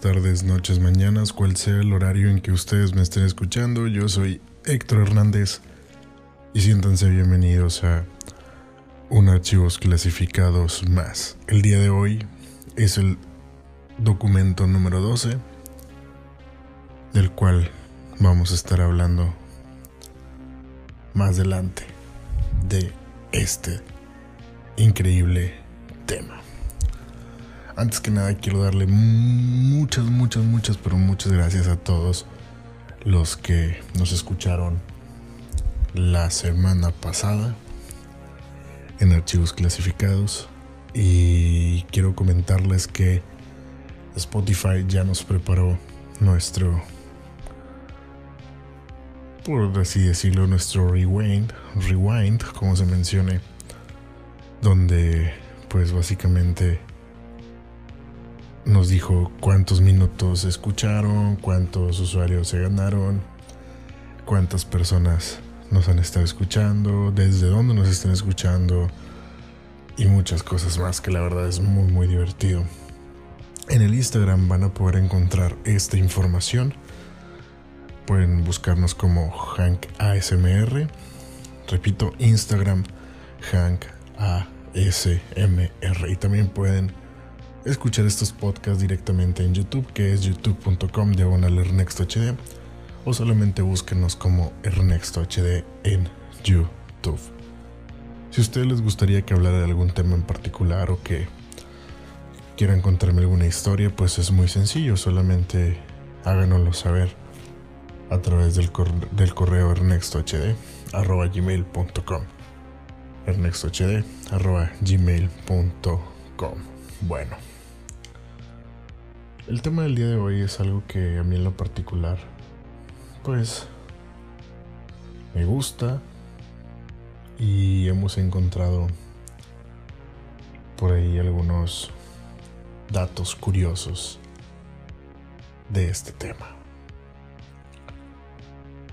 tardes, noches, mañanas, cual sea el horario en que ustedes me estén escuchando. Yo soy Héctor Hernández y siéntanse bienvenidos a un archivos clasificados más. El día de hoy es el documento número 12 del cual vamos a estar hablando más adelante de este increíble tema. Antes que nada quiero darle muchas, muchas, muchas, pero muchas gracias a todos los que nos escucharon la semana pasada en archivos clasificados. Y quiero comentarles que Spotify ya nos preparó nuestro por así decirlo nuestro rewind rewind como se mencione donde pues básicamente nos dijo cuántos minutos escucharon, cuántos usuarios se ganaron, cuántas personas nos han estado escuchando, desde dónde nos están escuchando y muchas cosas más que la verdad es muy muy divertido. En el Instagram van a poder encontrar esta información. Pueden buscarnos como Hank ASMR. Repito, Instagram Hank ASMR. Y también pueden escuchar estos podcasts directamente en YouTube, que es youtube.com diagonal HD o solamente búsquenos como Ernesto HD en YouTube. Si a ustedes les gustaría que hablara de algún tema en particular o que quieran contarme alguna historia, pues es muy sencillo, solamente háganoslo saber a través del, del correo ernestohd arroba gmail.com ernestohd arroba gmail.com bueno el tema del día de hoy es algo que a mí en lo particular, pues, me gusta y hemos encontrado por ahí algunos datos curiosos de este tema.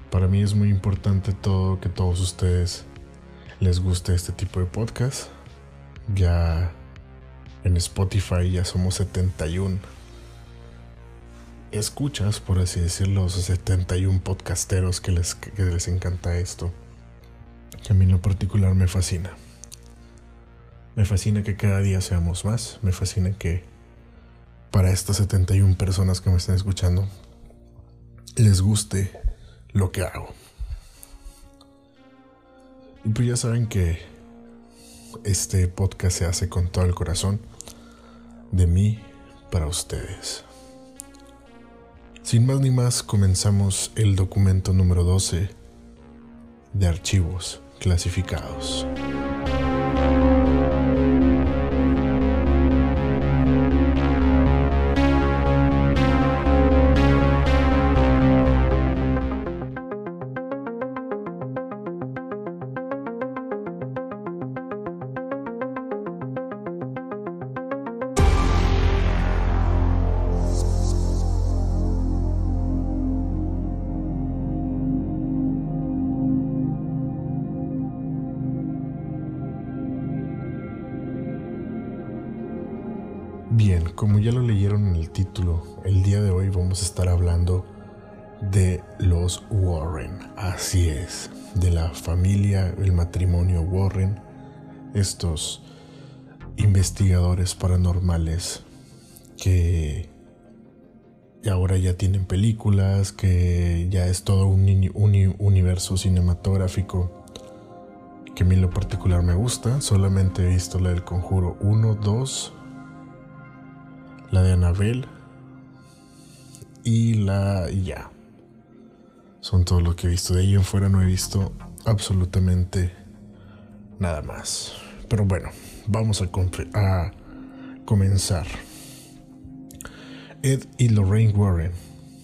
Para mí es muy importante todo que todos ustedes les guste este tipo de podcast. Ya en Spotify ya somos 71 escuchas, por así decirlo, los 71 podcasteros que les, que les encanta esto. Que a mí en lo particular me fascina. Me fascina que cada día seamos más. Me fascina que para estas 71 personas que me están escuchando les guste lo que hago. Y pues ya saben que este podcast se hace con todo el corazón de mí para ustedes. Sin más ni más, comenzamos el documento número 12 de archivos clasificados. Estos investigadores paranormales que ahora ya tienen películas, que ya es todo un, universo cinematográfico que a mí en lo particular me gusta. Solamente he visto la del Conjuro 1, 2 la de Anabel y la ya. Son todo lo que he visto. De ahí en fuera no he visto absolutamente nada más. Pero bueno, vamos a, comenzar. Ed y Lorraine Warren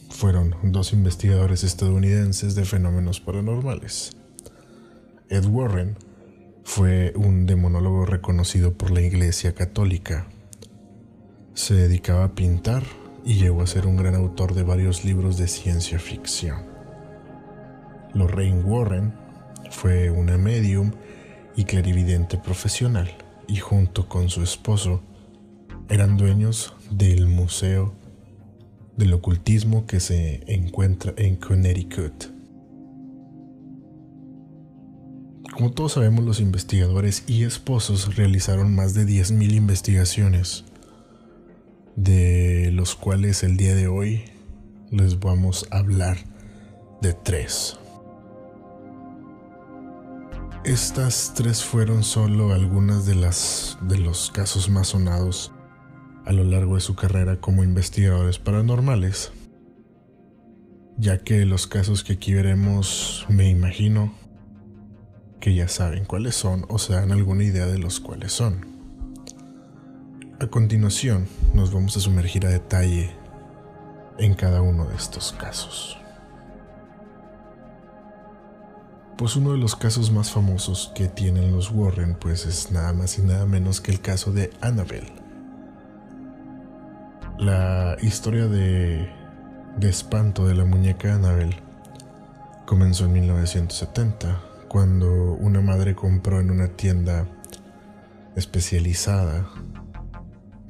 fueron dos investigadores estadounidenses de fenómenos paranormales. Ed Warren fue un demonólogo reconocido por la Iglesia Católica se dedicaba a pintar y llegó a ser un gran autor de varios libros de ciencia ficción. Lorraine Warren fue una medium y clarividente profesional y junto con su esposo eran dueños del Museo del ocultismo que se encuentra en Connecticut. Como todos sabemos, los investigadores y esposos realizaron más de 10.000 investigaciones, de los cuales el día de hoy les vamos a hablar de tres. Estas tres fueron solo algunas de las de los casos más sonados a lo largo de su carrera como investigadores paranormales, ya que los casos que aquí veremos, me imagino que ya saben cuáles son o se dan alguna idea de los cuales son. A continuación, nos vamos a sumergir a detalle en cada uno de estos casos. Pues uno de los casos más famosos que tienen los Warren pues es nada más y nada menos que el caso de Annabelle. La historia de, de espanto de la muñeca Annabelle comenzó en 1970, cuando una madre compró en una tienda especializada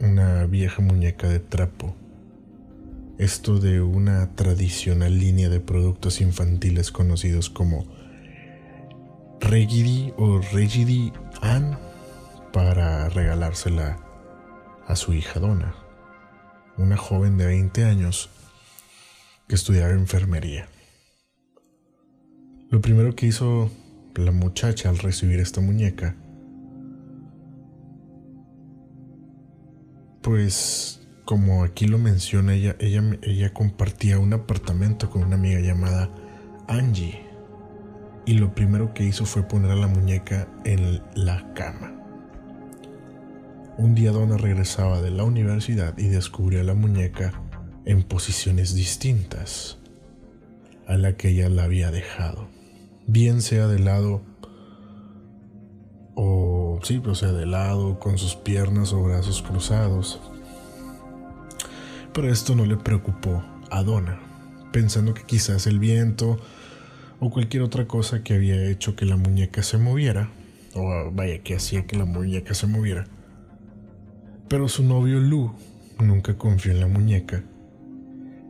una vieja muñeca de trapo. Esto de una tradicional línea de productos infantiles conocidos como Regidi o Regidi Ann para regalársela a su hija Donna, una joven de 20 años que estudiaba enfermería. Lo primero que hizo la muchacha al recibir esta muñeca, pues como aquí lo menciona ella, ella, ella compartía un apartamento con una amiga llamada Angie y lo primero que hizo fue poner a la muñeca en la cama. Un día Donna regresaba de la universidad y descubrió a la muñeca en posiciones distintas a la que ella la había dejado. Bien sea de lado o sí, o sea, de lado, con sus piernas o brazos cruzados. Pero esto no le preocupó a Donna, pensando que quizás el viento o cualquier otra cosa que había hecho que la muñeca se moviera, o vaya, que hacía que la muñeca se moviera. Pero su novio Lu nunca confió en la muñeca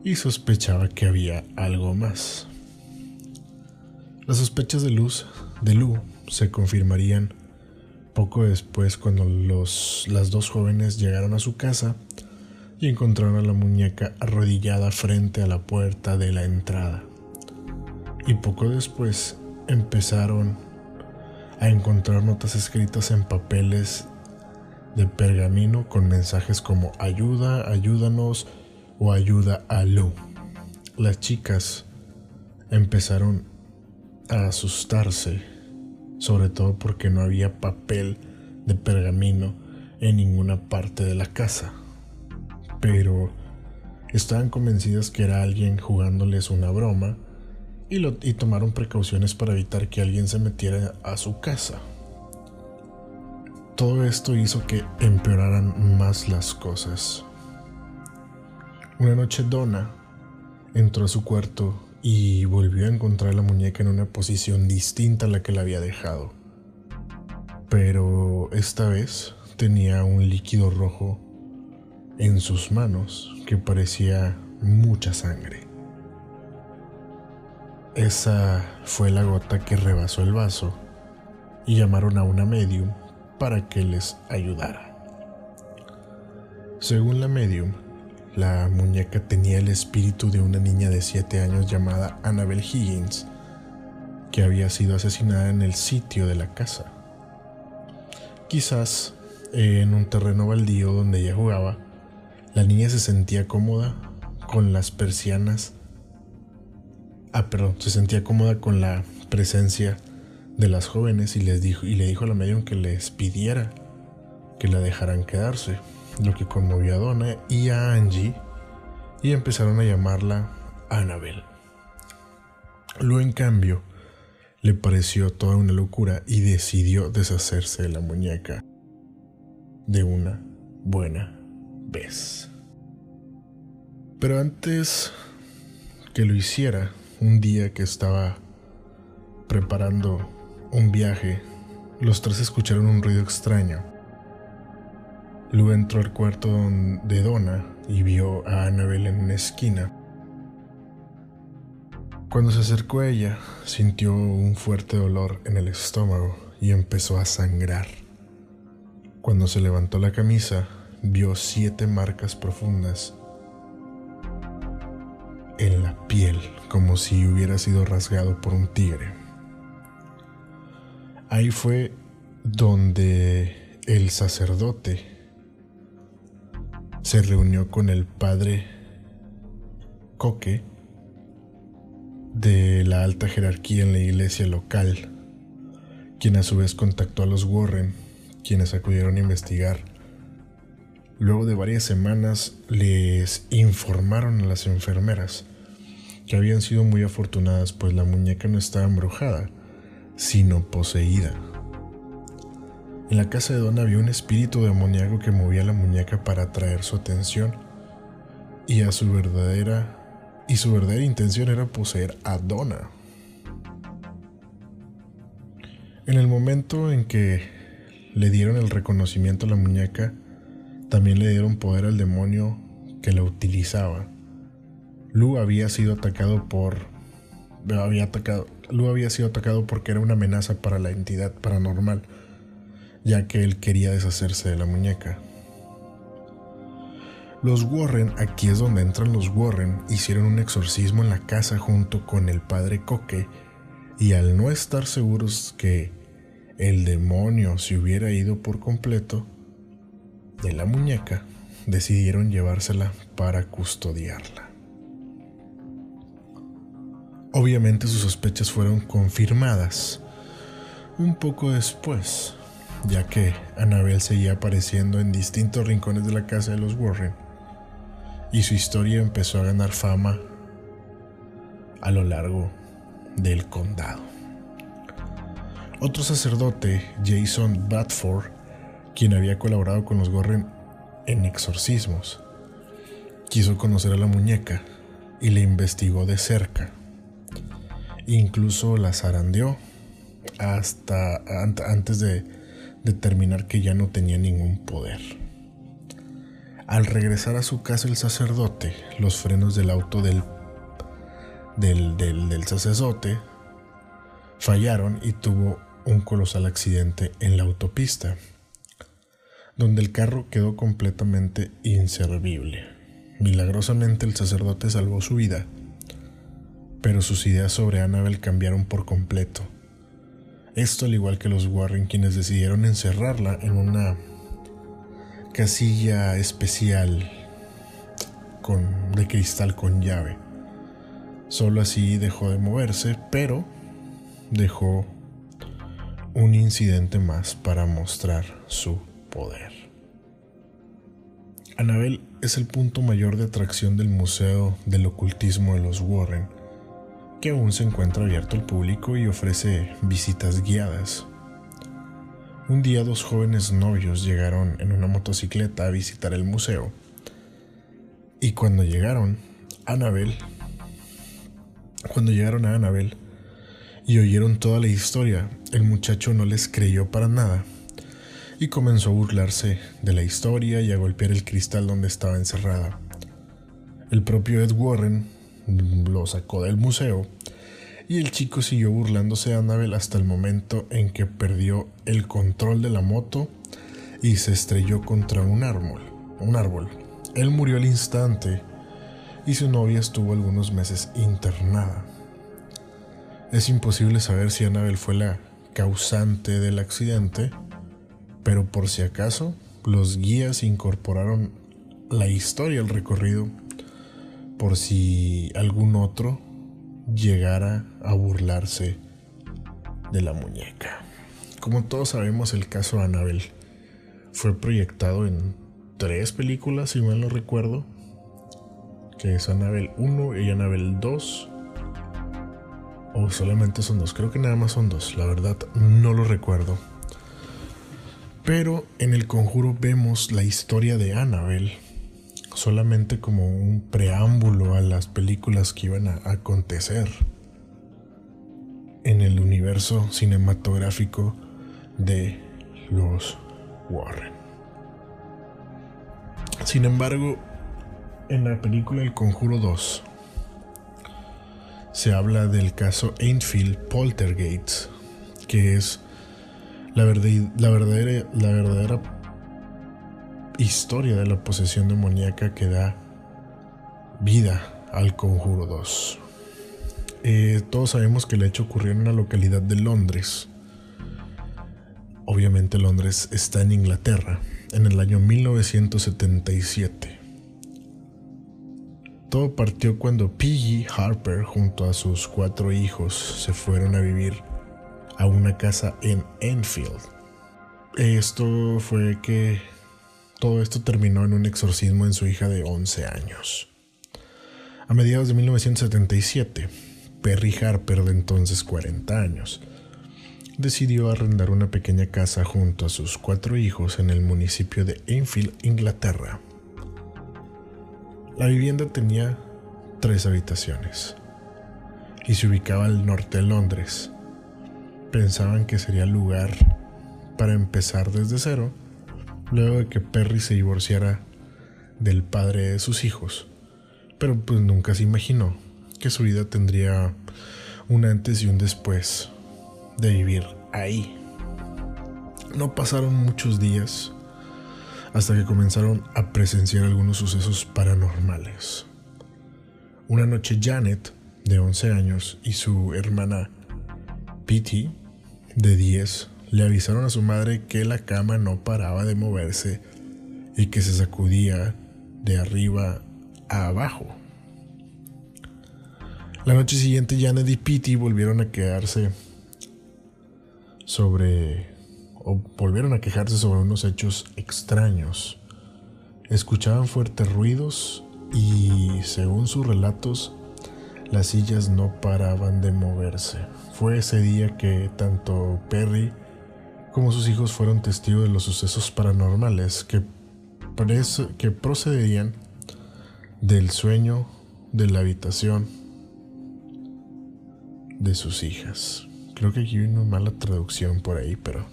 y sospechaba que había algo más. Las sospechas de Luz de Lu se confirmarían poco después cuando los, las dos jóvenes llegaron a su casa y encontraron a la muñeca arrodillada frente a la puerta de la entrada y poco después empezaron a encontrar notas escritas en papeles de pergamino con mensajes como ayuda, ayúdanos o ayuda a Lu. Las chicas empezaron a asustarse, sobre todo porque no había papel de pergamino en ninguna parte de la casa. Pero estaban convencidas que era alguien jugándoles una broma y, tomaron precauciones para evitar que alguien se metiera a su casa. Todo esto hizo que empeoraran más las cosas. Una noche Donna entró a su cuarto y volvió a encontrar la muñeca en una posición distinta a la que la había dejado. Pero esta vez tenía un líquido rojo en sus manos que parecía mucha sangre. Esa fue la gota que rebasó el vaso y llamaron a una medium para que les ayudara. Según la medium, la muñeca tenía el espíritu de una niña de 7 años llamada Annabel Higgins, que había sido asesinada en el sitio de la casa. Quizás en un terreno baldío donde ella jugaba, la niña se sentía cómoda con las persianas Ah, perdón, se sentía cómoda con la presencia de las jóvenes y, les dijo, y le dijo a la medium que les pidiera que la dejaran quedarse, lo que conmovió a Donna y a Angie y empezaron a llamarla Annabel. Luego, en cambio, le pareció toda una locura y decidió deshacerse de la muñeca de una buena vez. Pero antes que lo hiciera, un día que estaba preparando un viaje, los tres escucharon un ruido extraño Lou entró al cuarto de Donna y vio a Annabel en una esquina. Cuando se acercó a ella, sintió un fuerte dolor en el estómago y empezó a sangrar. Cuando se levantó la camisa, vio siete marcas profundas en la piel, como si hubiera sido rasgado por un tigre. Ahí fue donde el sacerdote se reunió con el padre Coque de la alta jerarquía en la iglesia local, quien a su vez contactó a los Warren, quienes acudieron a investigar. Luego de varias semanas les informaron a las enfermeras que habían sido muy afortunadas pues la muñeca no estaba embrujada, sino poseída. En la casa de Don había un espíritu demoníaco que movía la muñeca para atraer su atención y a su verdadera y su verdadera intención era poseer a Donna. En el momento en que le dieron el reconocimiento a la muñeca, también le dieron poder al demonio que la utilizaba. Lu había sido atacado por había atacado Lu había sido atacado porque era una amenaza para la entidad paranormal ya que él quería deshacerse de la muñeca. Los Warren, aquí es donde entran los Warren, hicieron un exorcismo en la casa junto con el padre Coque y al no estar seguros que el demonio se hubiera ido por completo de la muñeca, decidieron llevársela para custodiarla. Obviamente sus sospechas fueron confirmadas un poco después, ya que Annabel seguía apareciendo en distintos rincones de la casa de los Warren, y su historia empezó a ganar fama a lo largo del condado. Otro sacerdote, Jason Badford, quien había colaborado con los Warren en exorcismos, quiso conocer a la muñeca y la investigó de cerca. Incluso la zarandeó hasta antes de determinar que ya no tenía ningún poder. Al regresar a su casa el sacerdote, los frenos del auto del, del, del, sacerdote fallaron y tuvo un colosal accidente en la autopista, donde el carro quedó completamente inservible. Milagrosamente el sacerdote salvó su vida, pero sus ideas sobre Annabel cambiaron por completo esto al igual que los Warren quienes decidieron encerrarla en una casilla especial con, de cristal con llave. Solo así dejó de moverse, pero dejó un incidente más para mostrar su poder. Anabel es el punto mayor de atracción del Museo del Ocultismo de los Warren que aún se encuentra abierto al público y ofrece visitas guiadas. Un día dos jóvenes novios llegaron en una motocicleta a visitar el museo. Y cuando llegaron, Annabel, cuando llegaron a Annabel y oyeron toda la historia, el muchacho no les creyó para nada y comenzó a burlarse de la historia y a golpear el cristal donde estaba encerrada. El propio Ed Warren lo sacó del museo y el chico siguió burlándose de Annabel hasta el momento en que perdió el control de la moto y se estrelló contra un árbol. Un árbol. Él murió al instante y su novia estuvo algunos meses internada. Es imposible saber si Annabel fue la causante del accidente, pero por si acaso, los guías incorporaron la historia al recorrido por si algún otro llegara a burlarse de la muñeca. Como todos sabemos, el caso de Annabel fue proyectado en tres películas, si mal no recuerdo, que es Annabel 1 y Annabel 2. O solamente son dos, creo que nada más son dos, la verdad no lo recuerdo. Pero en el conjuro vemos la historia de Annabel solamente como un preámbulo a las películas que iban a acontecer en el universo cinematográfico de los Warren. Sin embargo, en la película El Conjuro 2 se habla del caso Enfield Poltergeist, que es la, la, verdadera, la verdadera historia de la posesión demoníaca que da vida al Conjuro 2. Eh, todos sabemos que el hecho ocurrió en una localidad de Londres. Obviamente Londres está en Inglaterra, en el año 1977. Todo partió cuando Piggy Harper junto a sus cuatro hijos se fueron a vivir a una casa en Enfield. Esto fue que todo esto terminó en un exorcismo en su hija de 11 años. A mediados de 1977, Perry Harper, de entonces 40 años, decidió arrendar una pequeña casa junto a sus cuatro hijos en el municipio de Enfield, Inglaterra. La vivienda tenía tres habitaciones y se ubicaba al norte de Londres. Pensaban que sería el lugar para empezar desde cero, luego de que Perry se divorciara del padre de sus hijos, pero pues nunca se imaginó que su vida tendría un antes y un después de vivir ahí. No pasaron muchos días hasta que comenzaron a presenciar algunos sucesos paranormales. Una noche Janet, de 11 años, y su hermana Pitty, de 10, le avisaron a su madre que la cama no paraba de moverse y que se sacudía de arriba a abajo. La noche siguiente Janet y Pitty volvieron a quedarse sobre o volvieron a quejarse sobre unos hechos extraños. Escuchaban fuertes ruidos y, según sus relatos, las sillas no paraban de moverse. Fue ese día que tanto Perry como sus hijos fueron testigos de los sucesos paranormales que, que procedían del sueño de la habitación de sus hijas. Creo que aquí hay una mala traducción por ahí, pero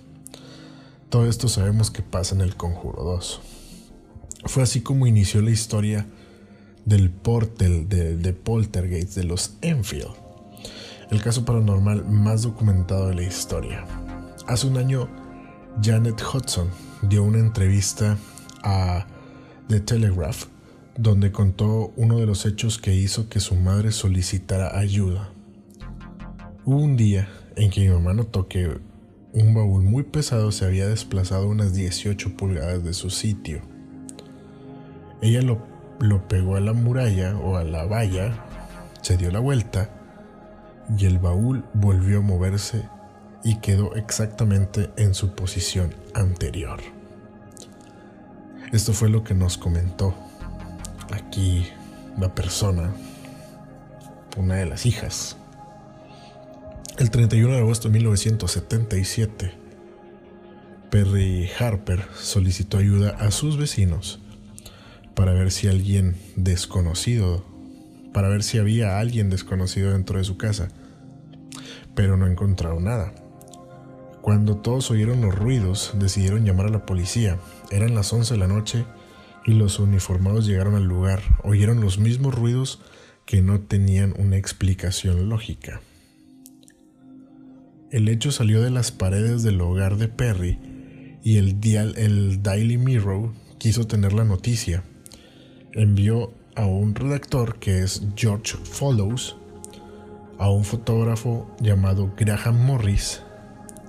todo esto sabemos que pasa en el Conjuro 2. Fue así como inició la historia del portal de, de Poltergeist de los Enfield, el caso paranormal más documentado de la historia. Hace un año, Janet Hudson dio una entrevista a The Telegraph donde contó uno de los hechos que hizo que su madre solicitara ayuda Hubo un día en que mi mamá notó que un baúl muy pesado se había desplazado unas 18 pulgadas de su sitio. Ella lo, lo pegó a la muralla o a la valla, se dio la vuelta y el baúl volvió a moverse y quedó exactamente en su posición anterior. Esto fue lo que nos comentó aquí la persona, una de las hijas el 31 de agosto de 1977, Perry Harper solicitó ayuda a sus vecinos para ver si alguien desconocido, para ver si había alguien desconocido dentro de su casa, pero no encontraron nada. Cuando todos oyeron los ruidos, decidieron llamar a la policía. Eran las 11 de la noche y los uniformados llegaron al lugar. Oyeron los mismos ruidos que no tenían una explicación lógica. El hecho salió de las paredes del hogar de Perry y el, el Daily Mirror quiso tener la noticia. Envió a un redactor que es George Follows, a un fotógrafo llamado Graham Morris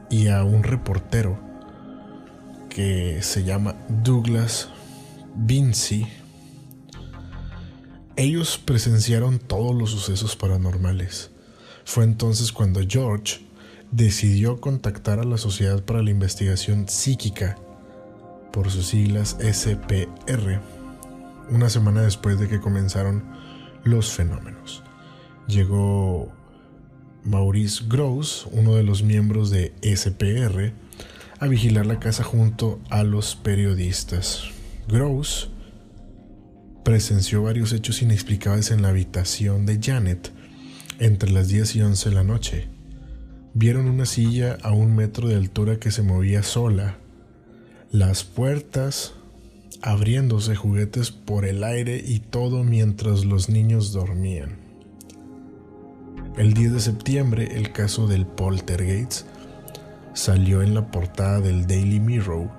y a un reportero que se llama Douglas Vinci. Ellos presenciaron todos los sucesos paranormales. Fue entonces cuando George decidió contactar a la Sociedad para la Investigación Psíquica, por sus siglas SPR, una semana después de que comenzaron los fenómenos. Llegó Maurice Gross, uno de los miembros de SPR, a vigilar la casa junto a los periodistas. Gross presenció varios hechos inexplicables en la habitación de Janet entre las 10 y 11 de la noche Vieron una silla a un metro de altura que se movía sola. Las puertas abriéndose juguetes por el aire y todo mientras los niños dormían. El 10 de septiembre, el caso del Poltergeist salió en la portada del Daily Mirror,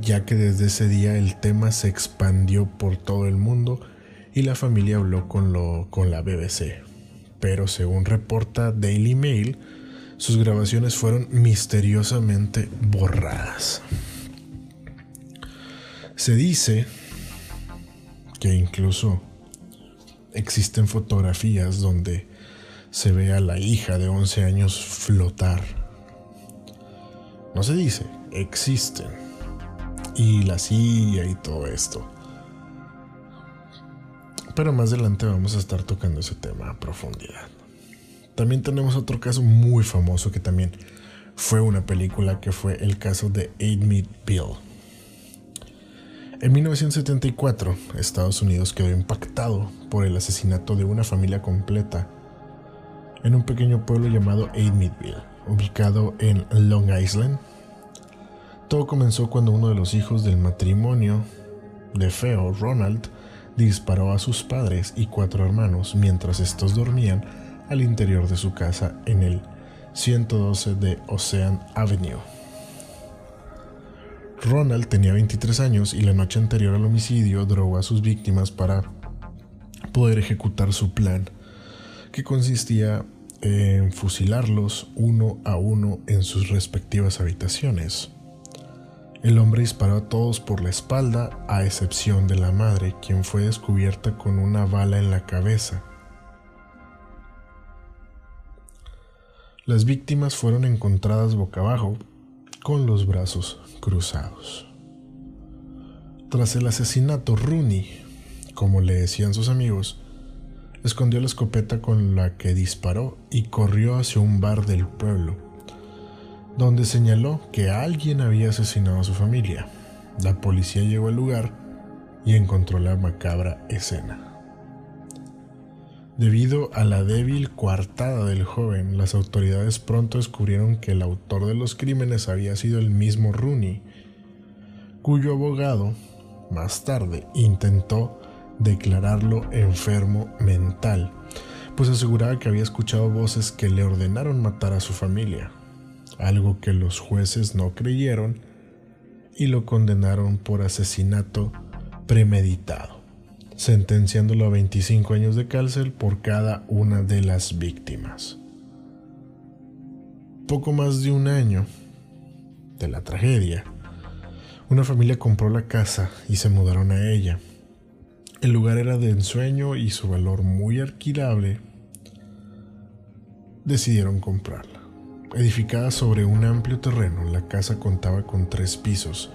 ya que desde ese día el tema se expandió por todo el mundo y la familia habló con, lo, con la BBC. Pero según reporta Daily Mail, sus grabaciones fueron misteriosamente borradas. Se dice que incluso existen fotografías donde se ve a la hija de 11 años flotar. No se dice, existen. Y la silla y todo esto. Pero más adelante vamos a estar tocando ese tema a profundidad. También tenemos otro caso muy famoso que también fue una película que fue el caso de Aid Bill. En 1974, Estados Unidos quedó impactado por el asesinato de una familia completa en un pequeño pueblo llamado Aidmeadville, ubicado en Long Island. Todo comenzó cuando uno de los hijos del matrimonio de feo, Ronald, disparó a sus padres y cuatro hermanos mientras estos dormían al interior de su casa en el 112 de Ocean Avenue. Ronald tenía 23 años y la noche anterior al homicidio drogó a sus víctimas para poder ejecutar su plan, que consistía en fusilarlos uno a uno en sus respectivas habitaciones. El hombre disparó a todos por la espalda, a excepción de la madre, quien fue descubierta con una bala en la cabeza. Las víctimas fueron encontradas boca abajo, con los brazos cruzados. Tras el asesinato, Rooney, como le decían sus amigos, escondió la escopeta con la que disparó y corrió hacia un bar del pueblo, donde señaló que alguien había asesinado a su familia. La policía llegó al lugar y encontró la macabra escena. Debido a la débil coartada del joven, las autoridades pronto descubrieron que el autor de los crímenes había sido el mismo Rooney, cuyo abogado, más tarde, intentó declararlo enfermo mental, pues aseguraba que había escuchado voces que le ordenaron matar a su familia, algo que los jueces no creyeron y lo condenaron por asesinato premeditado sentenciándolo a 25 años de cárcel por cada una de las víctimas. Poco más de un año de la tragedia, una familia compró la casa y se mudaron a ella. El lugar era de ensueño y su valor muy alquilable. Decidieron comprarla. Edificada sobre un amplio terreno, la casa contaba con tres pisos,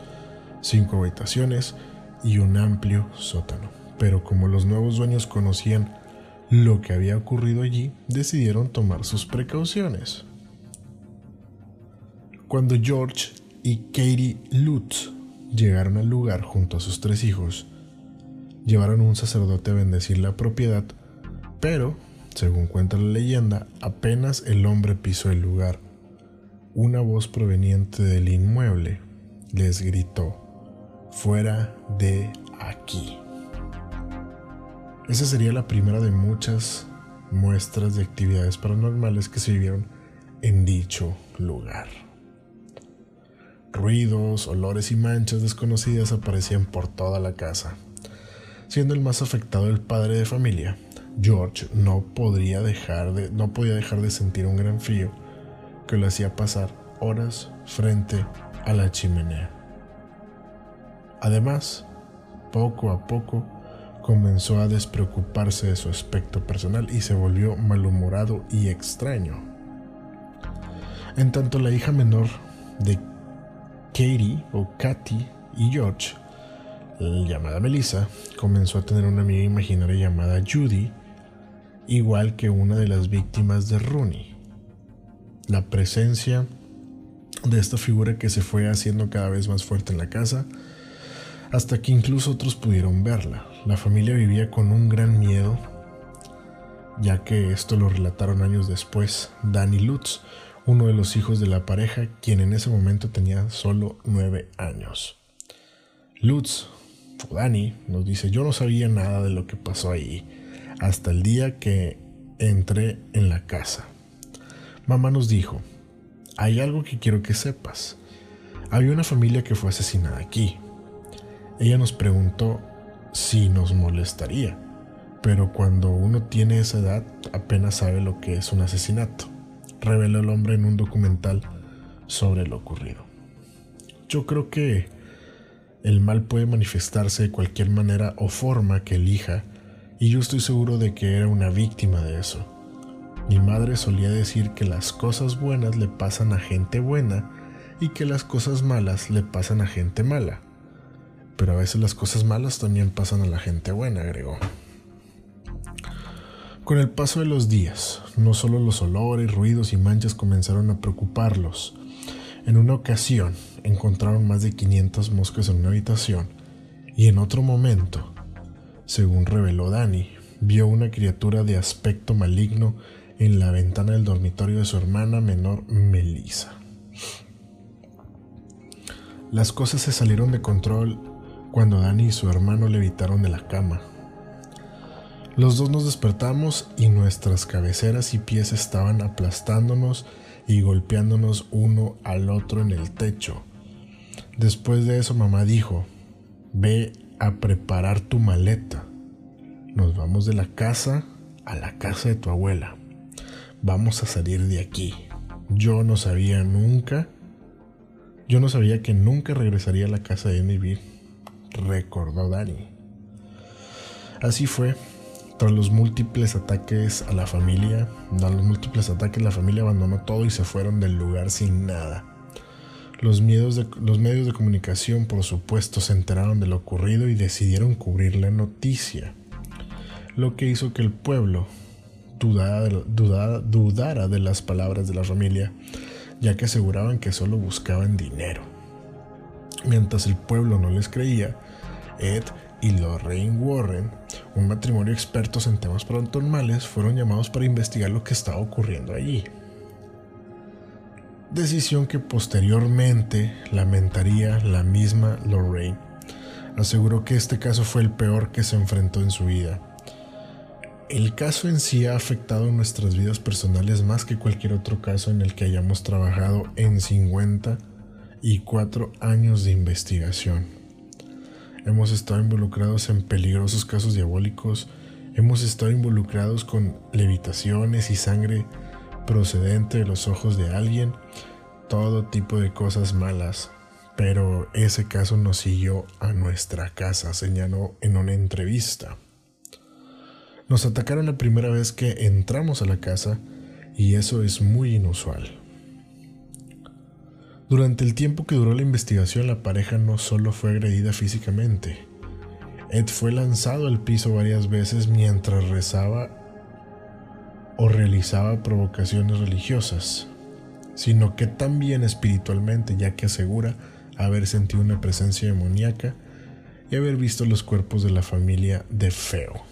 cinco habitaciones y un amplio sótano pero como los nuevos dueños conocían lo que había ocurrido allí, decidieron tomar sus precauciones. Cuando George y Katie Lutz llegaron al lugar junto a sus tres hijos, llevaron un sacerdote a bendecir la propiedad, pero, según cuenta la leyenda, apenas el hombre pisó el lugar, una voz proveniente del inmueble les gritó, fuera de aquí. Esa sería la primera de muchas muestras de actividades paranormales que se vivieron en dicho lugar. Ruidos, olores y manchas desconocidas aparecían por toda la casa. Siendo el más afectado el padre de familia, George no, dejar de, no podía dejar de sentir un gran frío que lo hacía pasar horas frente a la chimenea. Además, poco a poco comenzó a despreocuparse de su aspecto personal y se volvió malhumorado y extraño. En tanto la hija menor de Katie o Katy y George, llamada Melissa, comenzó a tener una amiga imaginaria llamada Judy, igual que una de las víctimas de Rooney. La presencia de esta figura que se fue haciendo cada vez más fuerte en la casa, hasta que incluso otros pudieron verla. La familia vivía con un gran miedo, ya que esto lo relataron años después Danny Lutz, uno de los hijos de la pareja, quien en ese momento tenía solo nueve años. Lutz, Dani, nos dice, yo no sabía nada de lo que pasó ahí hasta el día que entré en la casa. Mamá nos dijo, hay algo que quiero que sepas. Había una familia que fue asesinada aquí. Ella nos preguntó si nos molestaría, pero cuando uno tiene esa edad apenas sabe lo que es un asesinato, reveló el hombre en un documental sobre lo ocurrido. Yo creo que el mal puede manifestarse de cualquier manera o forma que elija, y yo estoy seguro de que era una víctima de eso. Mi madre solía decir que las cosas buenas le pasan a gente buena y que las cosas malas le pasan a gente mala. Pero a veces las cosas malas también pasan a la gente buena, agregó. Con el paso de los días, no solo los olores, ruidos y manchas comenzaron a preocuparlos. En una ocasión encontraron más de 500 moscas en una habitación y en otro momento, según reveló Dani, vio una criatura de aspecto maligno en la ventana del dormitorio de su hermana menor Melissa. Las cosas se salieron de control cuando Dani y su hermano levitaron de la cama. Los dos nos despertamos y nuestras cabeceras y pies estaban aplastándonos y golpeándonos uno al otro en el techo. Después de eso mamá dijo, ve a preparar tu maleta. Nos vamos de la casa a la casa de tu abuela. Vamos a salir de aquí. Yo no sabía nunca yo no sabía que nunca regresaría a la casa de Bill, recordó Dani. Así fue. Tras los múltiples ataques a la familia, tras los múltiples ataques, la familia abandonó todo y se fueron del lugar sin nada. Los, de, los medios de comunicación, por supuesto, se enteraron de lo ocurrido y decidieron cubrir la noticia, lo que hizo que el pueblo dudara, dudara de las palabras de la familia ya que aseguraban que solo buscaban dinero. Mientras el pueblo no les creía, Ed y Lorraine Warren, un matrimonio expertos en temas paranormales, fueron llamados para investigar lo que estaba ocurriendo allí. Decisión que posteriormente lamentaría la misma Lorraine. Aseguró que este caso fue el peor que se enfrentó en su vida el caso en sí ha afectado nuestras vidas personales más que cualquier otro caso en el que hayamos trabajado en 54 años de investigación. Hemos estado involucrados en peligrosos casos diabólicos, hemos estado involucrados con levitaciones y sangre procedente de los ojos de alguien, todo tipo de cosas malas. Pero ese caso nos siguió a nuestra casa, señaló en una entrevista. Nos atacaron la primera vez que entramos a la casa y eso es muy inusual. Durante el tiempo que duró la investigación, la pareja no solo fue agredida físicamente, Ed fue lanzado al piso varias veces mientras rezaba o realizaba provocaciones religiosas, sino que también espiritualmente, ya que asegura haber sentido una presencia demoníaca y haber visto los cuerpos de la familia de Feo.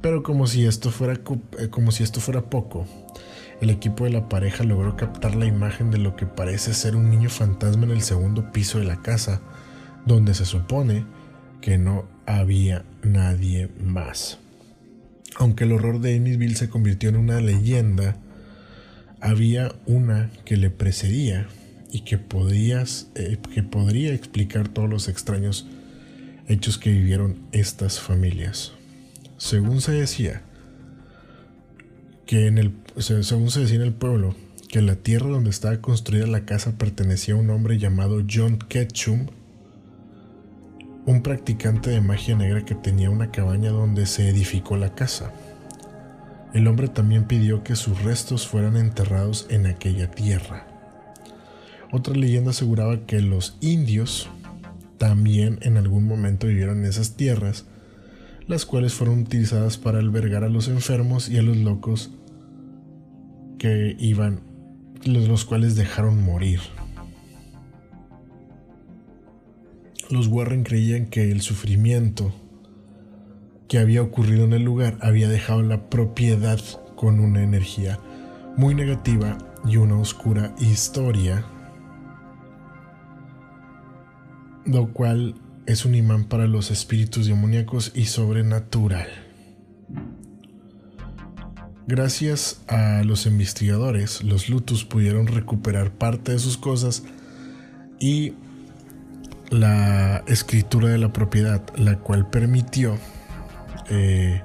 Pero como si esto fuera eh, como si esto fuera poco, el equipo de la pareja logró captar la imagen de lo que parece ser un niño fantasma en el segundo piso de la casa, donde se supone que no había nadie más. Aunque el horror de Amysville se convirtió en una leyenda, había una que le precedía y que, eh, que podría explicar todos los extraños hechos que vivieron estas familias. Según se decía, que en el, según se decía en el pueblo, que la tierra donde estaba construida la casa pertenecía a un hombre llamado John Ketchum, un practicante de magia negra que tenía una cabaña donde se edificó la casa. El hombre también pidió que sus restos fueran enterrados en aquella tierra. Otra leyenda aseguraba que los indios también en algún momento vivieron en esas tierras las cuales fueron utilizadas para albergar a los enfermos y a los locos que iban, los cuales dejaron morir. Los Warren creían que el sufrimiento que había ocurrido en el lugar había dejado la propiedad con una energía muy negativa y una oscura historia lo cual es un imán para los espíritus demoníacos y sobrenatural. Gracias a los investigadores, los Lutus pudieron recuperar parte de sus cosas y la escritura de la propiedad, la cual permitió eh,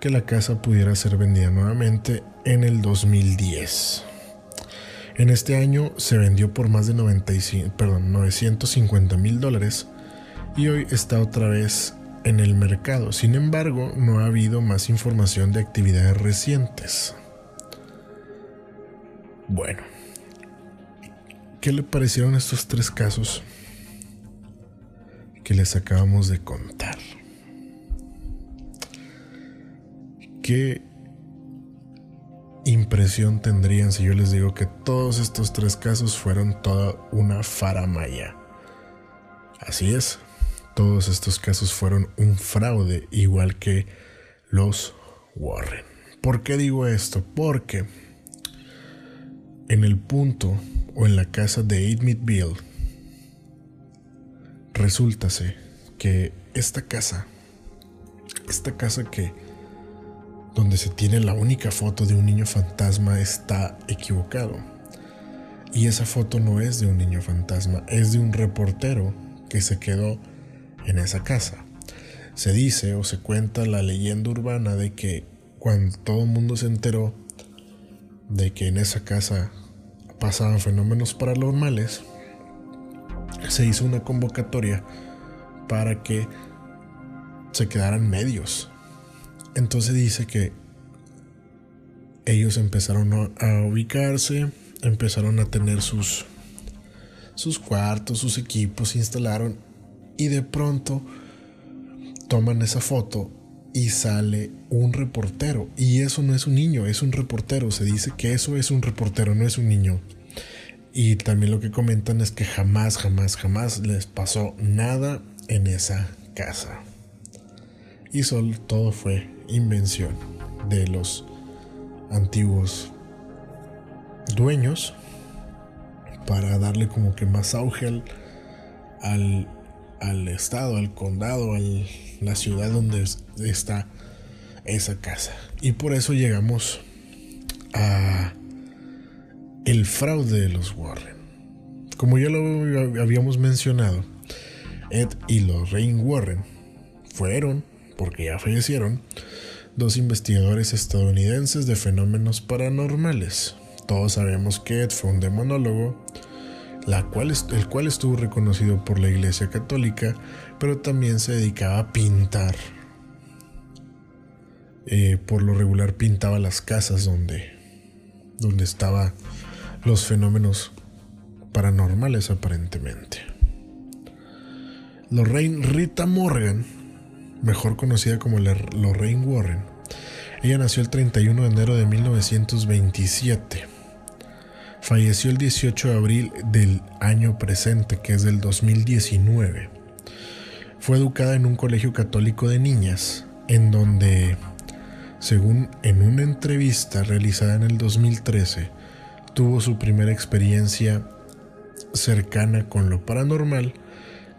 que la casa pudiera ser vendida nuevamente en el 2010. En este año se vendió por más de 95, perdón, 950 mil dólares y hoy está otra vez en el mercado. Sin embargo, no ha habido más información de actividades recientes. Bueno, ¿qué le parecieron estos tres casos que les acabamos de contar? ¿Qué impresión tendrían si yo les digo que todos estos tres casos fueron toda una faramaya? Así es, todos estos casos fueron un fraude, igual que los Warren. ¿Por qué digo esto? Porque en el punto o en la casa de Bill resultase que esta casa, esta casa que donde se tiene la única foto de un niño fantasma está equivocado. Y esa foto no es de un niño fantasma, es de un reportero que se quedó en esa casa. Se dice o se cuenta la leyenda urbana de que cuando todo el mundo se enteró de que en esa casa pasaban fenómenos paranormales, se hizo una convocatoria para que se quedaran medios. Entonces dice que ellos empezaron a ubicarse, empezaron a tener sus, sus cuartos, sus equipos, se instalaron y de pronto toman esa foto y sale un reportero. Y eso no es un niño, es un reportero. Se dice que eso es un reportero, no es un niño. Y también lo que comentan es que jamás, jamás, jamás les pasó nada en esa casa. Y solo todo fue invención de los antiguos dueños para darle como que más auge al al estado, al condado, a la ciudad donde está esa casa. Y por eso llegamos a el fraude de los Warren. Como ya lo habíamos mencionado, Ed y Lorraine Warren fueron, porque ya fallecieron, dos investigadores estadounidenses de fenómenos paranormales. Todos sabemos que Ed fue un demonólogo el cual estuvo reconocido por la Iglesia Católica, pero también se dedicaba a pintar. Eh, por lo regular pintaba las casas donde, donde estaban los fenómenos paranormales aparentemente. Lorraine Rita Morgan, mejor conocida como Lorraine Warren, ella nació el 31 de enero de 1927 Falleció el 18 de abril del año presente, que es del 2019. Fue educada en un colegio católico de niñas, en donde, según en una entrevista realizada en el 2013, tuvo su primera experiencia cercana con lo paranormal,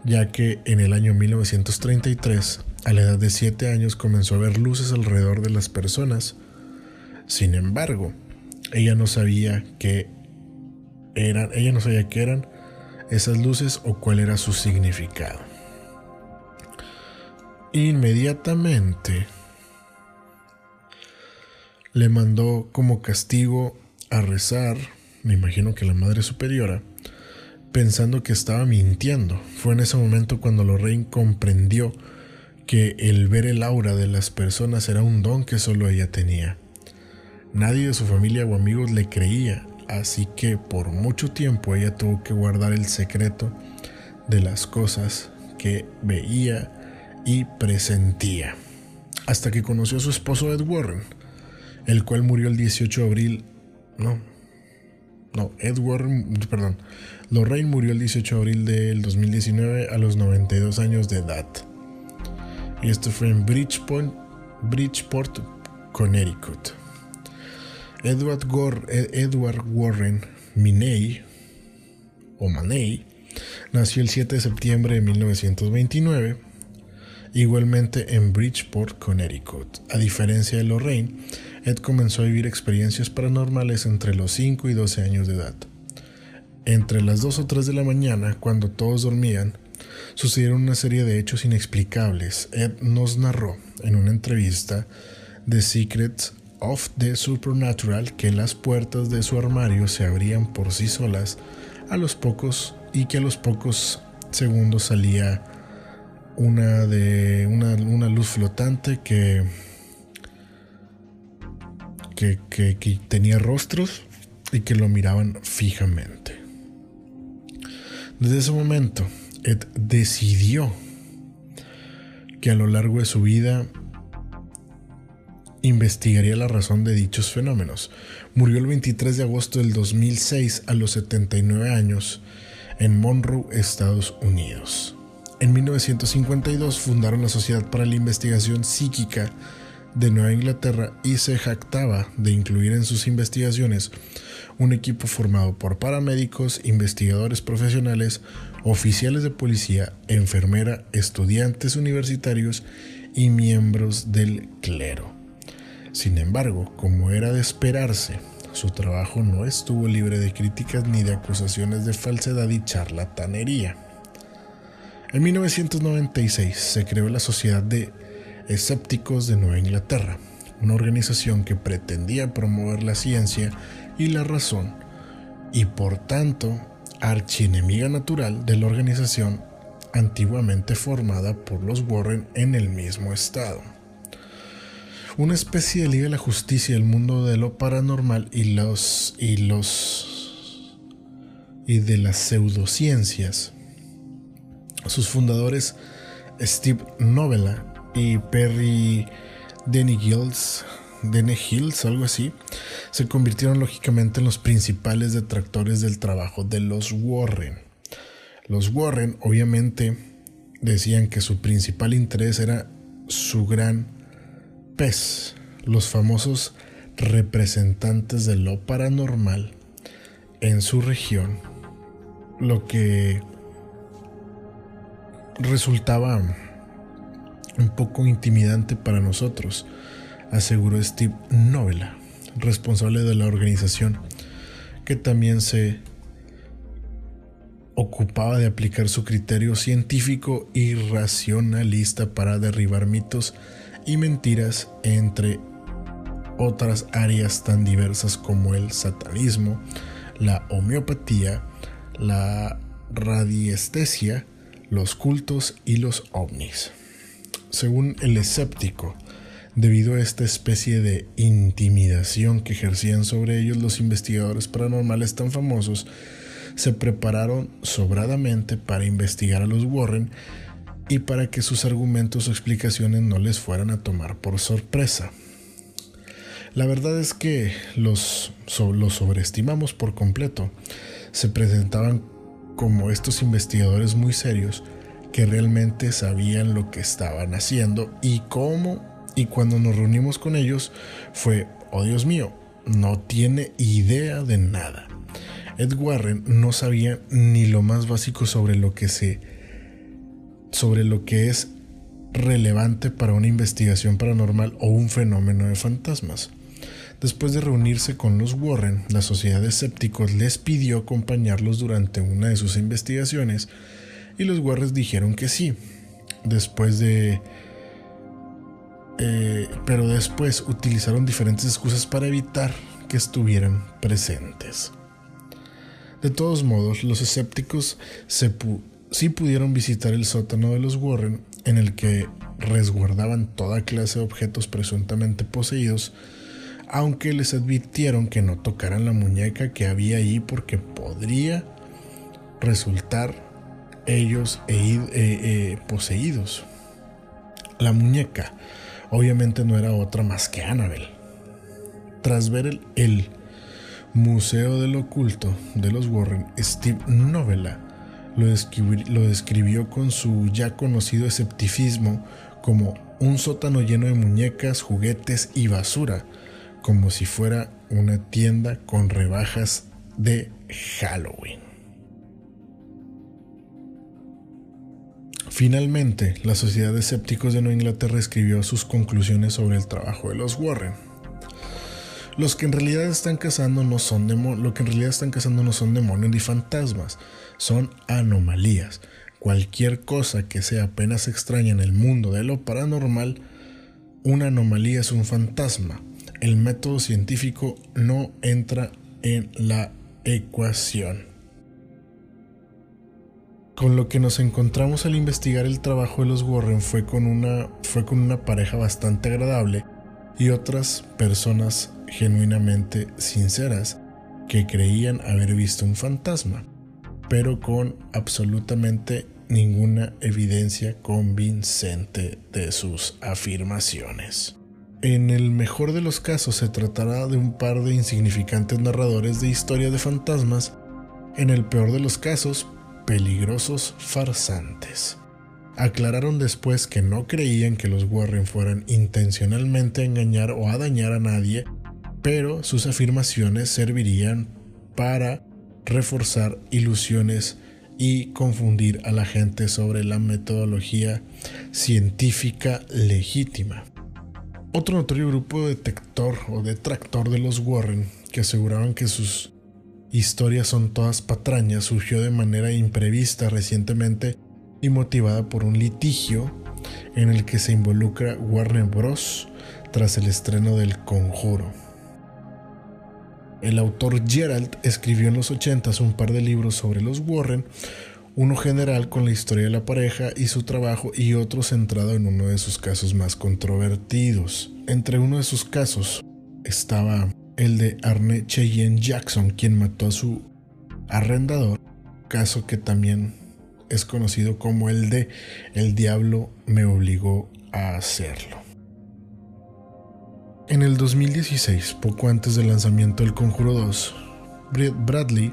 ya que en el año 1933, a la edad de 7 años, comenzó a ver luces alrededor de las personas. Sin embargo, ella no sabía que ella no sabía qué eran esas luces o cuál era su significado. Inmediatamente le mandó como castigo a rezar, me imagino que la Madre Superiora, pensando que estaba mintiendo. Fue en ese momento cuando Lorraine comprendió que el ver el aura de las personas era un don que solo ella tenía. Nadie de su familia o amigos le creía Así que por mucho tiempo ella tuvo que guardar el secreto de las cosas que veía y presentía. Hasta que conoció a su esposo Ed Warren, el cual murió el 18 de abril. No, no, Ed Warren, perdón. Lorraine murió el 18 de abril del 2019 a los 92 años de edad. Y esto fue en Bridgeport, Connecticut. Edward, Edward Warren Miney o Maney Nació el 7 de septiembre de 1929, igualmente en Bridgeport, Connecticut. A diferencia de Lorraine, Ed comenzó a vivir experiencias paranormales entre los 5 y 12 años de edad. Entre las 2 o 3 de la mañana, cuando todos dormían, sucedieron una serie de hechos inexplicables. Ed nos narró en una entrevista The Secrets of the Supernatural que las puertas de su armario se abrían por sí solas a los pocos y que a los pocos segundos salía una de una, luz flotante que, que, que tenía rostros y que lo miraban fijamente. Desde ese momento, Ed decidió que a lo largo de su vida investigaría la razón de dichos fenómenos. Murió el 23 de agosto del 2006 a los 79 años en Monroe, Estados Unidos. En 1952 fundaron la Sociedad para la Investigación Psíquica de Nueva Inglaterra y se jactaba de incluir en sus investigaciones un equipo formado por paramédicos, investigadores profesionales, oficiales de policía, enfermera, estudiantes universitarios y miembros del clero. Sin embargo, como era de esperarse, su trabajo no estuvo libre de críticas ni de acusaciones de falsedad y charlatanería. En 1996 se creó la Sociedad de Escépticos de Nueva Inglaterra, una organización que pretendía promover la ciencia y la razón, y por tanto archienemiga natural de la organización antiguamente formada por los Warren en el mismo estado una especie de liga de la justicia del mundo de lo paranormal y los y los y de las pseudociencias. Sus fundadores Steve Novella y Perry Denny Gills, Denny Hills, algo así, se convirtieron lógicamente en los principales detractores del trabajo de los Warren. Los Warren obviamente decían que su principal interés era su gran pez, los famosos representantes de lo paranormal en su región, lo que resultaba un poco intimidante para nosotros, aseguró Steve Novella, responsable de la organización, que también se ocupaba de aplicar su criterio científico y racionalista para derribar mitos y mentiras entre otras áreas tan diversas como el satanismo, la homeopatía, la radiestesia, los cultos y los ovnis. Según el escéptico, debido a esta especie de intimidación que ejercían sobre ellos los investigadores paranormales tan famosos, se prepararon sobradamente para investigar a los Warren y para que sus argumentos o explicaciones no les fueran a tomar por sorpresa. La verdad es que los, sobreestimamos por completo. Se presentaban como estos investigadores muy serios que realmente sabían lo que estaban haciendo y cómo. Y cuando nos reunimos con ellos fue, oh Dios mío, no tiene idea de nada. Ed Warren no sabía ni lo más básico sobre lo que se sobre lo que es relevante para una investigación paranormal o un fenómeno de fantasmas. Después de reunirse con los Warren, la sociedad de escépticos les pidió acompañarlos durante una de sus investigaciones y los Warren dijeron que sí. Después de... Eh, pero después utilizaron diferentes excusas para evitar que estuvieran presentes. De todos modos, los escépticos sí pudieron visitar el sótano de los Warren, en el que resguardaban toda clase de objetos presuntamente poseídos, aunque les advirtieron que no tocaran la muñeca que había allí porque podría resultar ellos e eh, eh, poseídos. La muñeca obviamente no era otra más que Annabel. Tras ver el, el Museo del Oculto de los Warren, Steve Novella lo, describió con su ya conocido escepticismo como un sótano lleno de muñecas, juguetes y basura, como si fuera una tienda con rebajas de Halloween. Finalmente, la Sociedad de Escépticos de Nueva Inglaterra escribió sus conclusiones sobre el trabajo de los Warren. Los que en realidad están cazando no son lo que en realidad están cazando no son demonios ni fantasmas, son anomalías. Cualquier cosa que sea apenas extraña en el mundo de lo paranormal, una anomalía es un fantasma. El método científico no entra en la ecuación. Con lo que nos encontramos al investigar el trabajo de los Warren fue con una, fue con una pareja bastante agradable y otras personas genuinamente sinceras que creían haber visto un fantasma, pero con absolutamente ninguna evidencia convincente de sus afirmaciones. En el mejor de los casos se tratará de un par de insignificantes narradores de historias de fantasmas, en el peor de los casos, peligrosos farsantes. Aclararon después que no creían que los Warren fueran intencionalmente a engañar o a dañar a nadie, pero sus afirmaciones servirían para reforzar ilusiones y confundir a la gente sobre la metodología científica legítima. Otro notorio grupo detector o detractor de los Warren, que aseguraban que sus historias son todas patrañas, surgió de manera imprevista recientemente y motivada por un litigio en el que se involucra Warner Bros. tras el estreno del Conjuro. El autor Gerald escribió en los 80 un par de libros sobre los Warren, uno general con la historia de la pareja y su trabajo y otro centrado en uno de sus casos más controvertidos. Entre uno de sus casos estaba el de Arne Cheyenne Jackson, quien mató a su arrendador, caso que también es conocido como el de El diablo me obligó a hacerlo. En el 2016, poco antes del lanzamiento del Conjuro 2, Bradley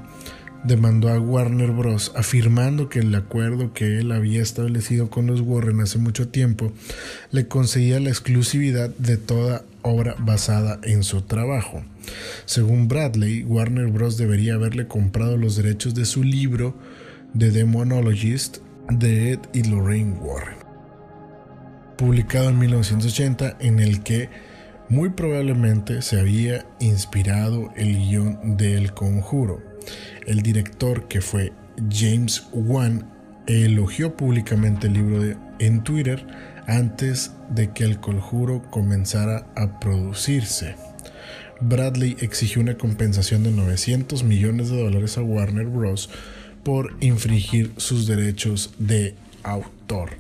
demandó a Warner Bros. afirmando que el acuerdo que él había establecido con los Warren hace mucho tiempo le concedía la exclusividad de toda obra basada en su trabajo. Según Bradley, Warner Bros. debería haberle comprado los derechos de su libro The Demonologist de Ed y Lorraine Warren, publicado en 1980 en el que muy probablemente se había inspirado el guion del conjuro. El director, que fue James Wan, elogió públicamente el libro en Twitter antes de que el conjuro comenzara a producirse. Bradley exigió una compensación de 900 millones de dólares a Warner Bros. por infringir sus derechos de autor.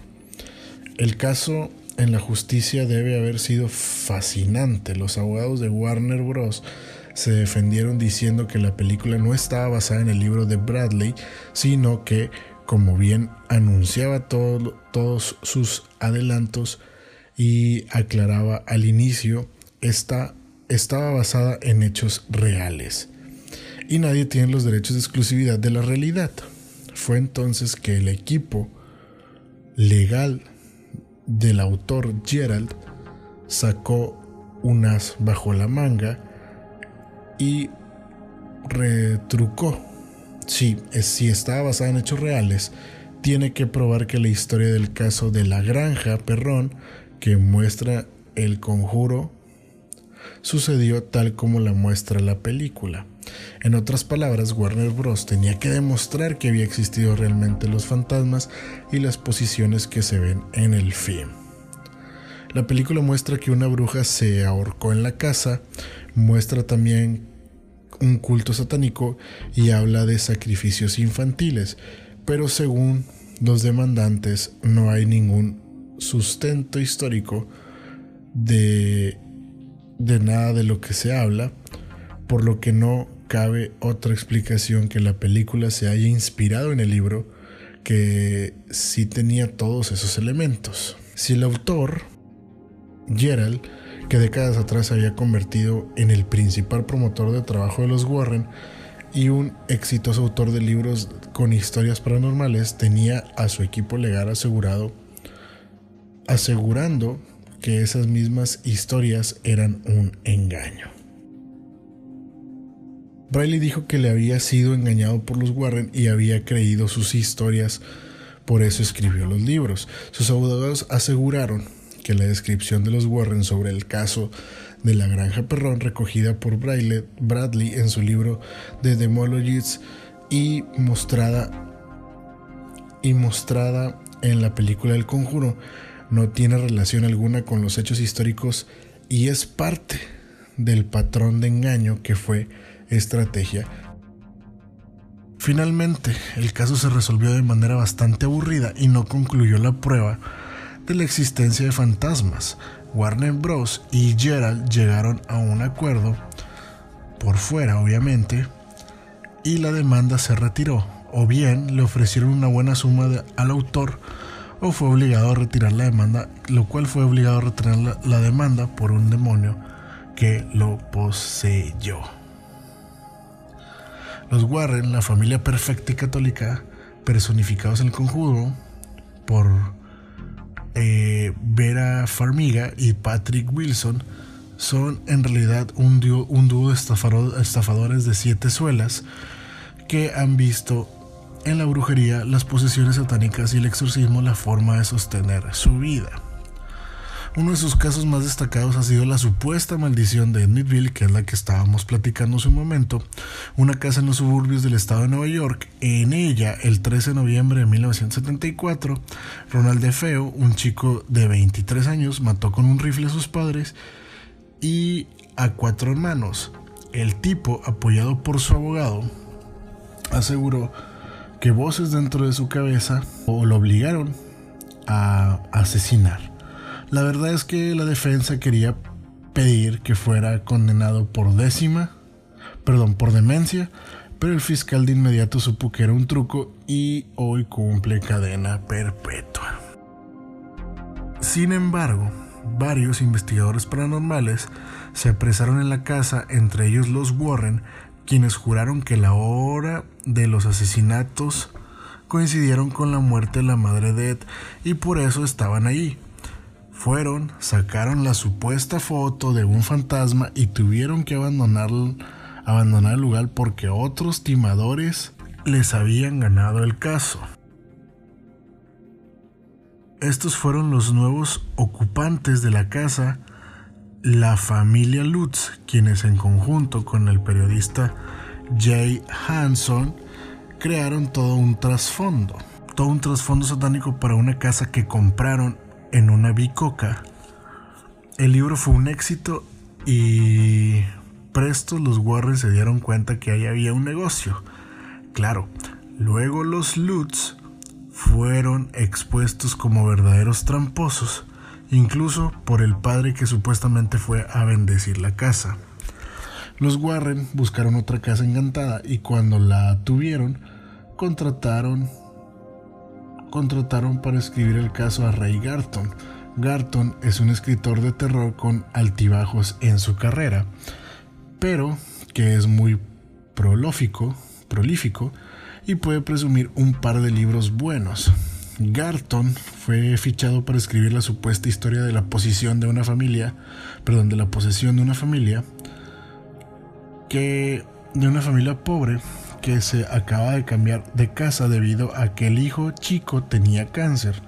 El caso en la justicia debe haber sido fascinante. Los abogados de Warner Bros. se defendieron diciendo que la película no estaba basada en el libro de Bradley, sino que, como bien anunciaba todos sus adelantos y aclaraba al inicio, esta, estaba basada en hechos reales. Y nadie tiene los derechos de exclusividad de la realidad. Fue entonces que el equipo legal del autor Gerald sacó unas bajo la manga y retrucó. Si, si estaba basada en hechos reales, tiene que probar que la historia del caso de la granja Perrón, que muestra el conjuro, sucedió tal como la muestra la película. En otras palabras, Warner Bros. tenía que demostrar que había existido realmente los fantasmas y las posiciones que se ven en el film. La película muestra que una bruja se ahorcó en la casa, muestra también un culto satánico y habla de sacrificios infantiles, pero según los demandantes no hay ningún sustento histórico de, de nada de lo que se habla, por lo que no cabe otra explicación que la película se haya inspirado en el libro que sí tenía todos esos elementos. Si el autor, Gerald, que décadas atrás había convertido en el principal promotor de trabajo de los Warren y un exitoso autor de libros con historias paranormales, tenía a su equipo legal asegurado, asegurando que esas mismas historias eran un engaño. Bradley dijo que le había sido engañado por los Warren y había creído sus historias por eso escribió los libros. Sus abogados aseguraron que la descripción de los Warren sobre el caso de la granja perrón recogida por Bradley en su libro The Demologists y mostrada y mostrada en la película El Conjuro no tiene relación alguna con los hechos históricos y es parte del patrón de engaño que fue estrategia. Finalmente, el caso se resolvió de manera bastante aburrida y no concluyó la prueba de la existencia de fantasmas. Warner Bros. y Gerald llegaron a un acuerdo, por fuera obviamente, y la demanda se retiró, o bien le ofrecieron una buena suma al autor, o fue obligado a retirar la demanda, lo cual fue obligado a retirar la demanda por un demonio que lo poseyó. Los Warren, la familia perfecta y católica, personificados en el conjuro por eh, Vera Farmiga y Patrick Wilson, son en realidad un, un dúo de estafadores de siete suelas que han visto en la brujería, las posesiones satánicas y el exorcismo la forma de sostener su vida. Uno de sus casos más destacados ha sido la supuesta maldición de Edmundville, que es la que estábamos platicando hace un momento, una casa en los suburbios del estado de Nueva York. En ella, el 13 de noviembre de 1974, Ronald DeFeo, un chico de 23 años, mató con un rifle a sus padres y a cuatro hermanos. El tipo, apoyado por su abogado, aseguró que voces dentro de su cabeza lo obligaron a asesinar. La verdad es que la defensa quería pedir que fuera condenado por décima, perdón, por demencia, pero el fiscal de inmediato supo que era un truco y hoy cumple cadena perpetua. Sin embargo, varios investigadores paranormales se apresaron en la casa, entre ellos los Warren, quienes juraron que la hora de los asesinatos coincidieron con la muerte de la madre de Ed y por eso estaban allí. Fueron, sacaron la supuesta foto de un fantasma y tuvieron que abandonar, abandonar el lugar porque otros timadores les habían ganado el caso. Estos fueron los nuevos ocupantes de la casa, la familia Lutz, quienes en conjunto con el periodista Jay Hanson crearon todo un trasfondo, todo un trasfondo satánico para una casa que compraron en una bicoca. El libro fue un éxito y presto los Warren se dieron cuenta que ahí había un negocio. Claro, luego los Lutz fueron expuestos como verdaderos tramposos, incluso por el padre que supuestamente fue a bendecir la casa. Los Warren buscaron otra casa encantada y cuando la tuvieron, contrataron contrataron para escribir el caso a Ray Garton. Garton es un escritor de terror con altibajos en su carrera, pero que es muy prolífico, prolífico y puede presumir un par de libros buenos. Garton fue fichado para escribir la supuesta historia de la posición de una familia, perdón, de la posesión de una familia que de una familia pobre que se acaba de cambiar de casa debido a que el hijo chico tenía cáncer.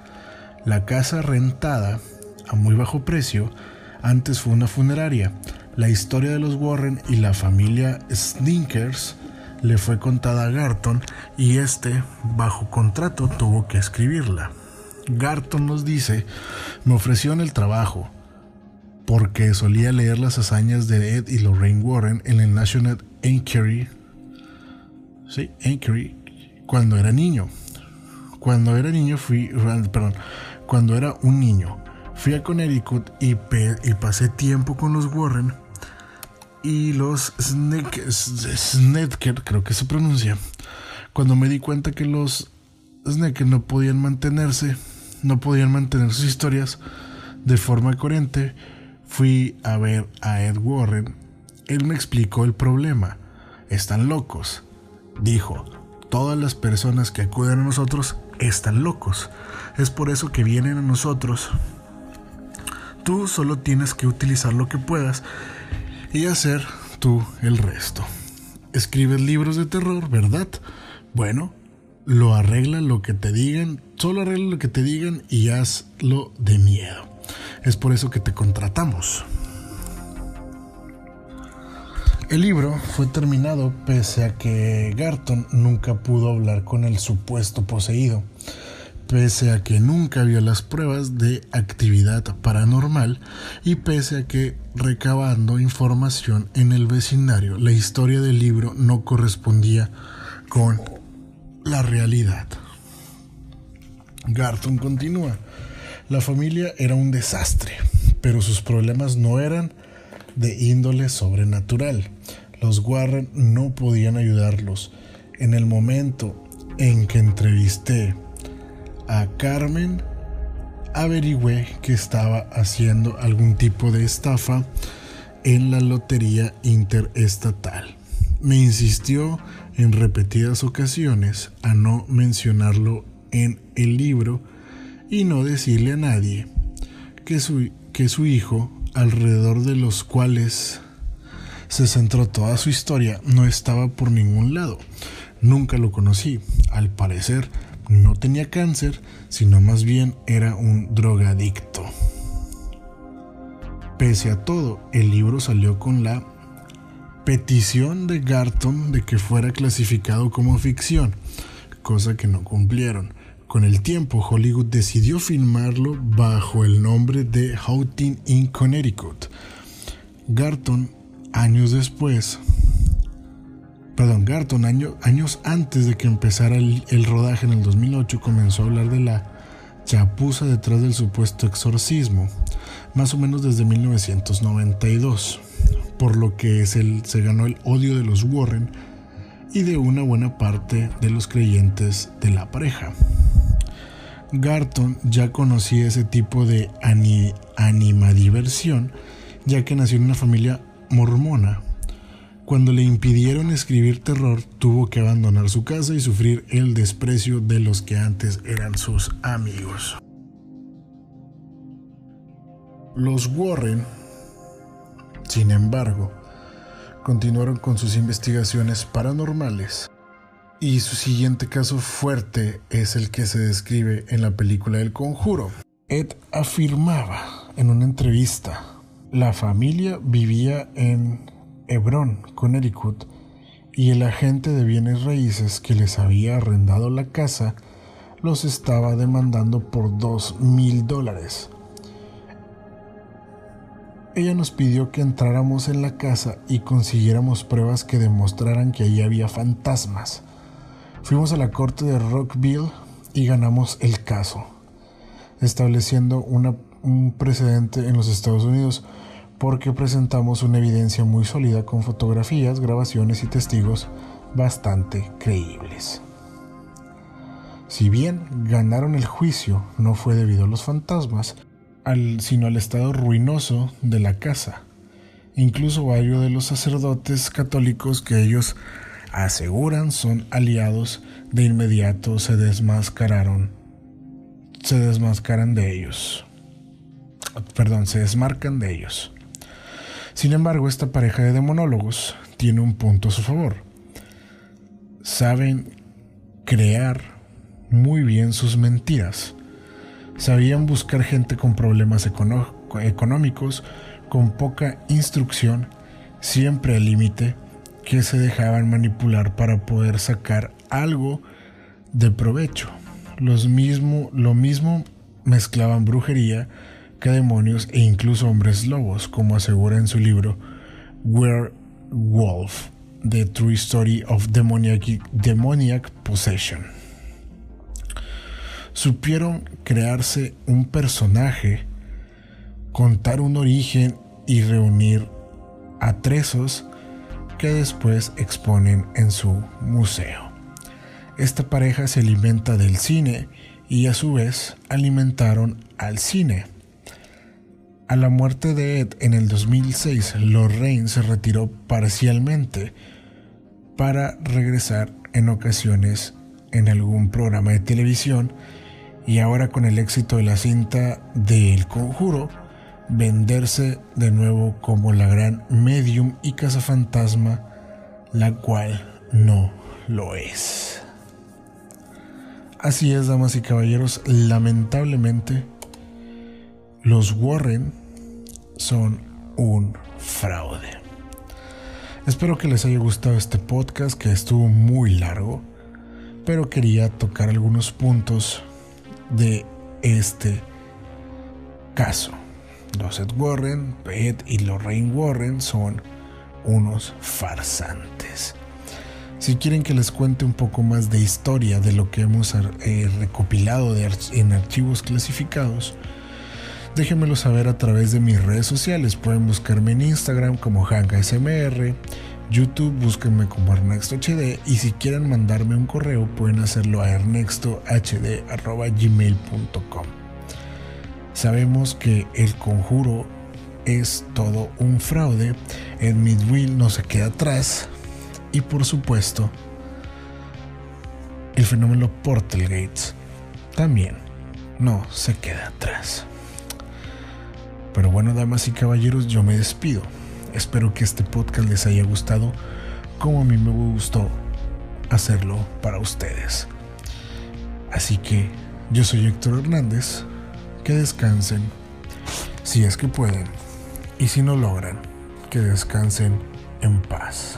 La casa rentada a muy bajo precio antes fue una funeraria. La historia de los Warren y la familia Sninkers le fue contada a Garton y este, bajo contrato, tuvo que escribirla. Garton nos dice, me ofreció en el trabajo, porque solía leer las hazañas de Ed y Lorraine Warren en el National Enquiry Sí, Anchorage, cuando era niño. Cuando era niño fui, perdón, cuando era un niño, fui a Connecticut y, y pasé tiempo con los Warren y los Snedker, creo que se pronuncia. Cuando me di cuenta que los Snedker no podían mantenerse, no podían mantener sus historias de forma coherente, fui a ver a Ed Warren. Él me explicó el problema. Están locos dijo, todas las personas que acuden a nosotros están locos. Es por eso que vienen a nosotros. Tú solo tienes que utilizar lo que puedas y hacer tú el resto. Escribes libros de terror, ¿verdad? Bueno, lo arregla lo que te digan, solo arregla lo que te digan y hazlo de miedo. Es por eso que te contratamos. El libro fue terminado pese a que Garton nunca pudo hablar con el supuesto poseído, pese a que nunca vio las pruebas de actividad paranormal y pese a que recabando información en el vecindario, la historia del libro no correspondía con la realidad. Garton continúa. La familia era un desastre, pero sus problemas no eran de índole sobrenatural. Los Warren no podían ayudarlos. En el momento en que entrevisté a Carmen, averigüé que estaba haciendo algún tipo de estafa en la lotería interestatal. Me insistió en repetidas ocasiones a no mencionarlo en el libro y no decirle a nadie que su, que su hijo, alrededor de los cuales se centró toda su historia, no estaba por ningún lado. Nunca lo conocí. Al parecer, no tenía cáncer, sino más bien era un drogadicto. Pese a todo, el libro salió con la petición de Garton de que fuera clasificado como ficción, cosa que no cumplieron. Con el tiempo, Hollywood decidió filmarlo bajo el nombre de Houghton in Connecticut. Garton, años después, perdón, Garton, años antes de que empezara el, el rodaje en el 2008, comenzó a hablar de la chapuza detrás del supuesto exorcismo, más o menos desde 1992 por lo que se ganó el odio de los Warren y de una buena parte de los creyentes de la pareja. Garton ya conocía ese tipo de animadiversión, ya que nació en una familia mormona. Cuando le impidieron escribir terror, tuvo que abandonar su casa y sufrir el desprecio de los que antes eran sus amigos. Los Warren sin embargo, continuaron con sus investigaciones paranormales y su siguiente caso fuerte es el que se describe en la película El Conjuro. Ed afirmaba en una entrevista, la familia vivía en Hebron, Connecticut, y el agente de bienes raíces que les había arrendado la casa los estaba demandando por dos mil dólares ella nos pidió que entráramos en la casa y consiguiéramos pruebas que demostraran que allí había fantasmas. Fuimos a la corte de Rockville y ganamos el caso, estableciendo un precedente en los Estados Unidos porque presentamos una evidencia muy sólida con fotografías, grabaciones y testigos bastante creíbles. Si bien ganaron el juicio, no fue debido a los fantasmas, sino al estado ruinoso de la casa. Incluso varios de los sacerdotes católicos que ellos aseguran son aliados de inmediato se desmascararon. Se desmascaran de ellos. Perdón, se desmarcan de ellos. Sin embargo, esta pareja de demonólogos tiene un punto a su favor. Saben crear muy bien sus mentiras Sabían buscar gente con problemas económicos, con poca instrucción, siempre al límite, que se dejaban manipular para poder sacar algo de provecho. Los mismo, lo mismo mezclaban brujería que demonios e incluso hombres lobos, como asegura en su libro Werewolf, The True Story of Demoniac Possession supieron crearse un personaje, contar un origen y reunir atresos que después exponen en su museo. Esta pareja se alimenta del cine y a su vez alimentaron al cine. A la muerte de Ed en el 2006, Lorraine se retiró parcialmente para regresar en ocasiones en algún programa de televisión y ahora con el éxito de la cinta del conjuro, venderse de nuevo como la gran medium y cazafantasma, la cual no lo es. Así es, damas y caballeros, lamentablemente los Warren son un fraude. Espero que les haya gustado este podcast que estuvo muy largo, pero quería tocar algunos puntos de este caso. Los Ed Warren, Pet y Lorraine Warren son unos farsantes. Si quieren que les cuente un poco más de historia de lo que hemos eh, recopilado en archivos clasificados, déjenmelo saber a través de mis redes sociales. Pueden buscarme en Instagram como HankaSMR, YouTube búsquenme como ErnextoHD y si quieren mandarme un correo pueden hacerlo a ernextohd.gmail.com. Sabemos que el conjuro es todo un fraude, Ed Midwill no se queda atrás y por supuesto, el fenómeno Portal Gates también no se queda atrás. Pero bueno, damas y caballeros, yo me despido. Espero que este podcast les haya gustado como a mí me gustó hacerlo para ustedes. Así que yo soy Héctor Hernández. Que descansen, si es que pueden, y si no logran, que descansen en paz.